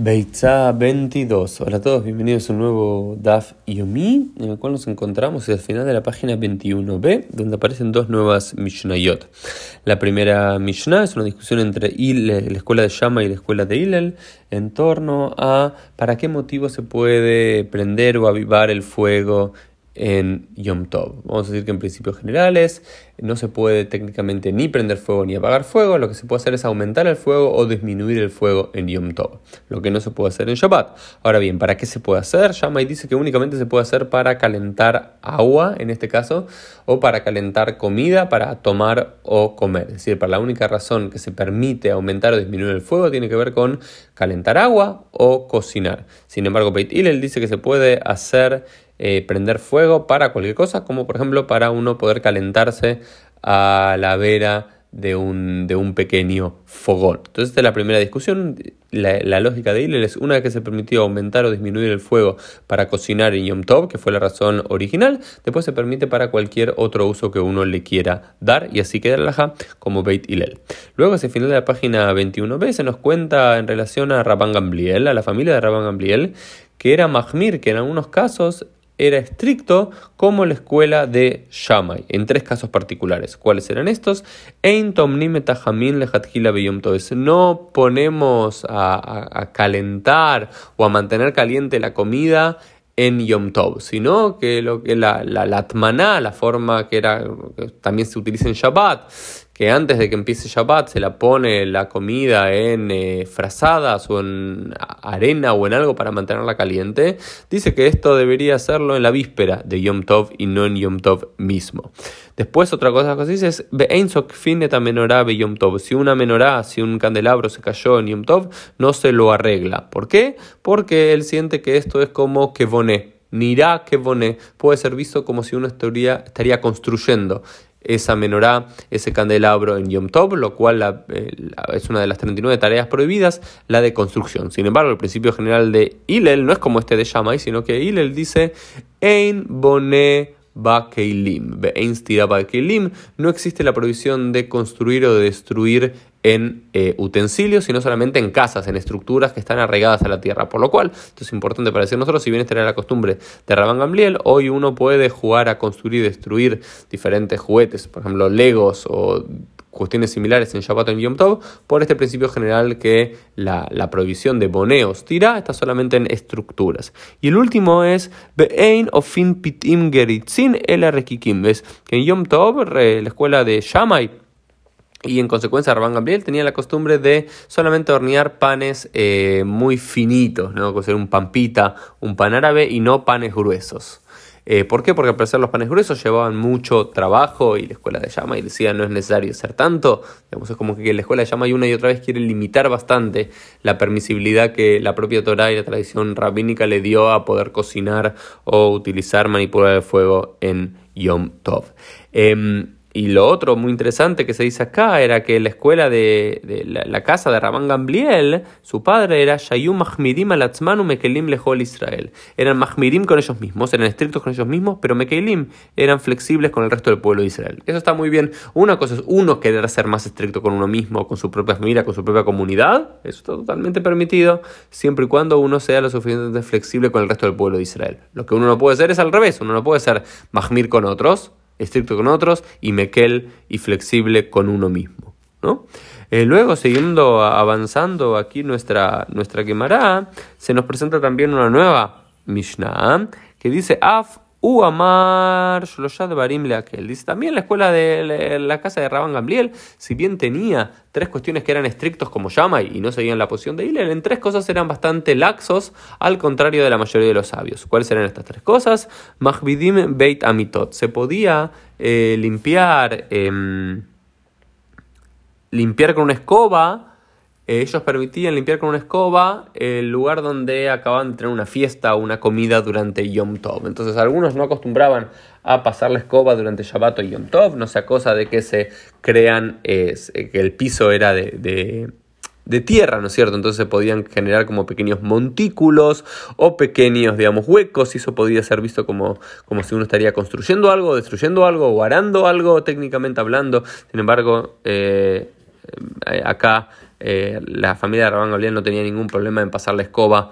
Beitza 22. Hola a todos, bienvenidos a un nuevo DAF Yomi, en el cual nos encontramos al final de la página 21b, donde aparecen dos nuevas Mishnayot. La primera Mishnah es una discusión entre la escuela de Shama y la escuela de Hillel en torno a para qué motivo se puede prender o avivar el fuego en Yom Tov. Vamos a decir que en principios generales no se puede técnicamente ni prender fuego ni apagar fuego, lo que se puede hacer es aumentar el fuego o disminuir el fuego en Yom Tov, lo que no se puede hacer en Shabbat. Ahora bien, ¿para qué se puede hacer? Shammai dice que únicamente se puede hacer para calentar agua, en este caso, o para calentar comida para tomar o comer. Es decir, para la única razón que se permite aumentar o disminuir el fuego tiene que ver con calentar agua o cocinar. Sin embargo, Beit Hillel dice que se puede hacer eh, prender fuego para cualquier cosa, como por ejemplo para uno poder calentarse a la vera de un, de un pequeño fogón. Entonces, esta es la primera discusión. La, lógica de Hillel es una vez que se permitió aumentar o disminuir el fuego para cocinar en Yom Tov, que fue la razón original, después se permite para cualquier otro uso que uno le quiera dar, y así queda la laja como Beit Hillel. Luego, hacia el final de la página 21b, se nos cuenta en relación a Rabban Gamliel, a la familia de Rabban Gamliel, que era Mahmir, que en algunos casos era estricto como la escuela de Shammai, en tres casos particulares. ¿Cuáles eran estos? No ponemos a, calentar o a mantener caliente la comida en Yom Tov, sino que lo que la, la, la la forma que era que también se utiliza en Shabbat, que antes de que empiece Shabbat se la pone la comida en eh, frazadas o en arena o en algo para mantenerla caliente, dice que esto debería hacerlo en la víspera de Yom Tov y no en Yom Tov mismo. Después otra cosa que dice es Yom Tov. Si una menorá, si un candelabro se cayó en Yom Tov, no se lo arregla. ¿Por qué? Porque él siente que esto es como que boné. Nirá que boné puede ser visto como si uno estaría, estaría construyendo esa menorá, ese candelabro en Yom Tov, lo cual eh, es una de las 39 tareas prohibidas, la de construcción. Sin embargo, el principio general de Hillel no es como este de Shammai, sino que Hillel dice Ein boné Bakeilim. No existe la prohibición de construir o de destruir en eh, utensilios, sino solamente en casas, en estructuras que están arraigadas a la tierra. Por lo cual, esto es importante para decir nosotros, si bien esta era la costumbre de Rabban Gamliel, hoy uno puede jugar a construir y destruir diferentes juguetes, por ejemplo, legos o cuestiones similares en Shabbat Yom Tov, por este principio general que la, prohibición de boneos tira está solamente en estructuras. Y el último es Be'ein ofin pitim geritzin el ¿Ves? Que en Yom Tov, la escuela de Shammai, y en consecuencia Rabban Gabriel tenía la costumbre de solamente hornear panes eh, muy finitos, ¿no? Ser un pampita, un pan árabe y no panes gruesos. Eh, ¿Por qué? Porque al parecer los panes gruesos llevaban mucho trabajo y la escuela de llama y decía no es necesario hacer tanto. Digamos, es como que la escuela de llama y una y otra vez quiere limitar bastante la permisibilidad que la propia Torah y la tradición rabínica le dio a poder cocinar o utilizar manipular el fuego en Yom Tov. Em, y lo otro muy interesante que se dice acá era que la escuela de, la, casa de Rabán Gamliel, su padre era Shayum Mahmirim Alatzmanu Mekelim Lehol Israel. Eran Mahmirim con ellos mismos, eran estrictos con ellos mismos, pero Mekelim eran flexibles con el resto del pueblo de Israel. Eso está muy bien. Una cosa es uno querer ser más estricto con uno mismo, con su propia familia, con su propia comunidad. Eso está totalmente permitido, siempre y cuando uno sea lo suficientemente flexible con el resto del pueblo de Israel. Lo que uno no puede hacer es al revés. Uno no puede ser Mahmir con otros estricto con otros y mequel y flexible con uno mismo. ¿no? Eh, luego, siguiendo avanzando aquí nuestra, nuestra se nos presenta también una nueva Mishnah que dice Af U Amar de Barim Leakel. Dice también la escuela de la casa de Rabban Gamliel, si bien tenía tres cuestiones que eran estrictos como Shammai y no seguían la posición de Hillel, en tres cosas eran bastante laxos, al contrario de la mayoría de los sabios. ¿Cuáles eran estas tres cosas? Mahvidim Beit Amitot. Se podía eh, limpiar, em, limpiar con una escoba ellos permitían limpiar con una escoba el lugar donde acababan de tener una fiesta o una comida durante Yom Tov. Entonces algunos no acostumbraban a pasar la escoba durante Shabbat o Yom Tov, no sea cosa de que se crean eh, que el piso era de, de tierra, ¿no es cierto? Entonces se podían generar como pequeños montículos o pequeños, digamos, huecos y eso podía ser visto como, como si uno estaría construyendo algo, destruyendo algo o arando algo, técnicamente hablando. Sin embargo, eh, acá eh, la familia de Rabban Gamliel no tenía ningún problema en pasar la escoba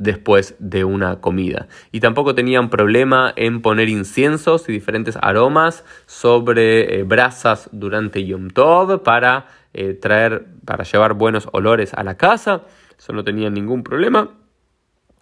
después de una comida. Y tampoco tenían problema en poner inciensos y diferentes aromas sobre eh, brasas durante Yom Tov para eh, traer, para llevar buenos olores a la casa. Eso no tenían ningún problema.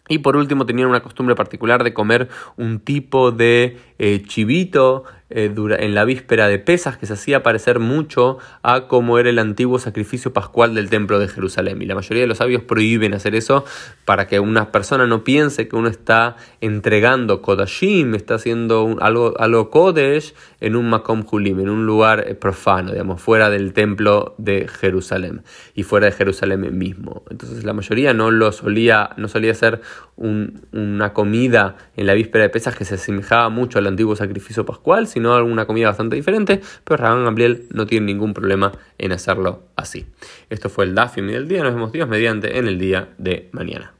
Y por último tenían una costumbre particular de comer un tipo de eh, chivito eh, en la víspera de Pesas que se hacía parecer mucho a como era el antiguo sacrificio pascual del templo de Jerusalén. Y la mayoría de los sabios prohíben hacer eso para que una persona no piense que uno está entregando Kodashim, está haciendo algo, algo Kodesh en un Makom Hulim, en un lugar eh, profano, digamos, fuera del templo de Jerusalén y fuera de Jerusalén mismo. Entonces la mayoría no lo solía, no solía hacer una comida en la víspera de Pesas que se asemejaba mucho antiguo sacrificio pascual, sino alguna comida bastante diferente, pero Rabban Gamliel no tiene ningún problema en hacerlo así. Esto fue el Dafim del día, nos vemos Dios mediante en el día de mañana.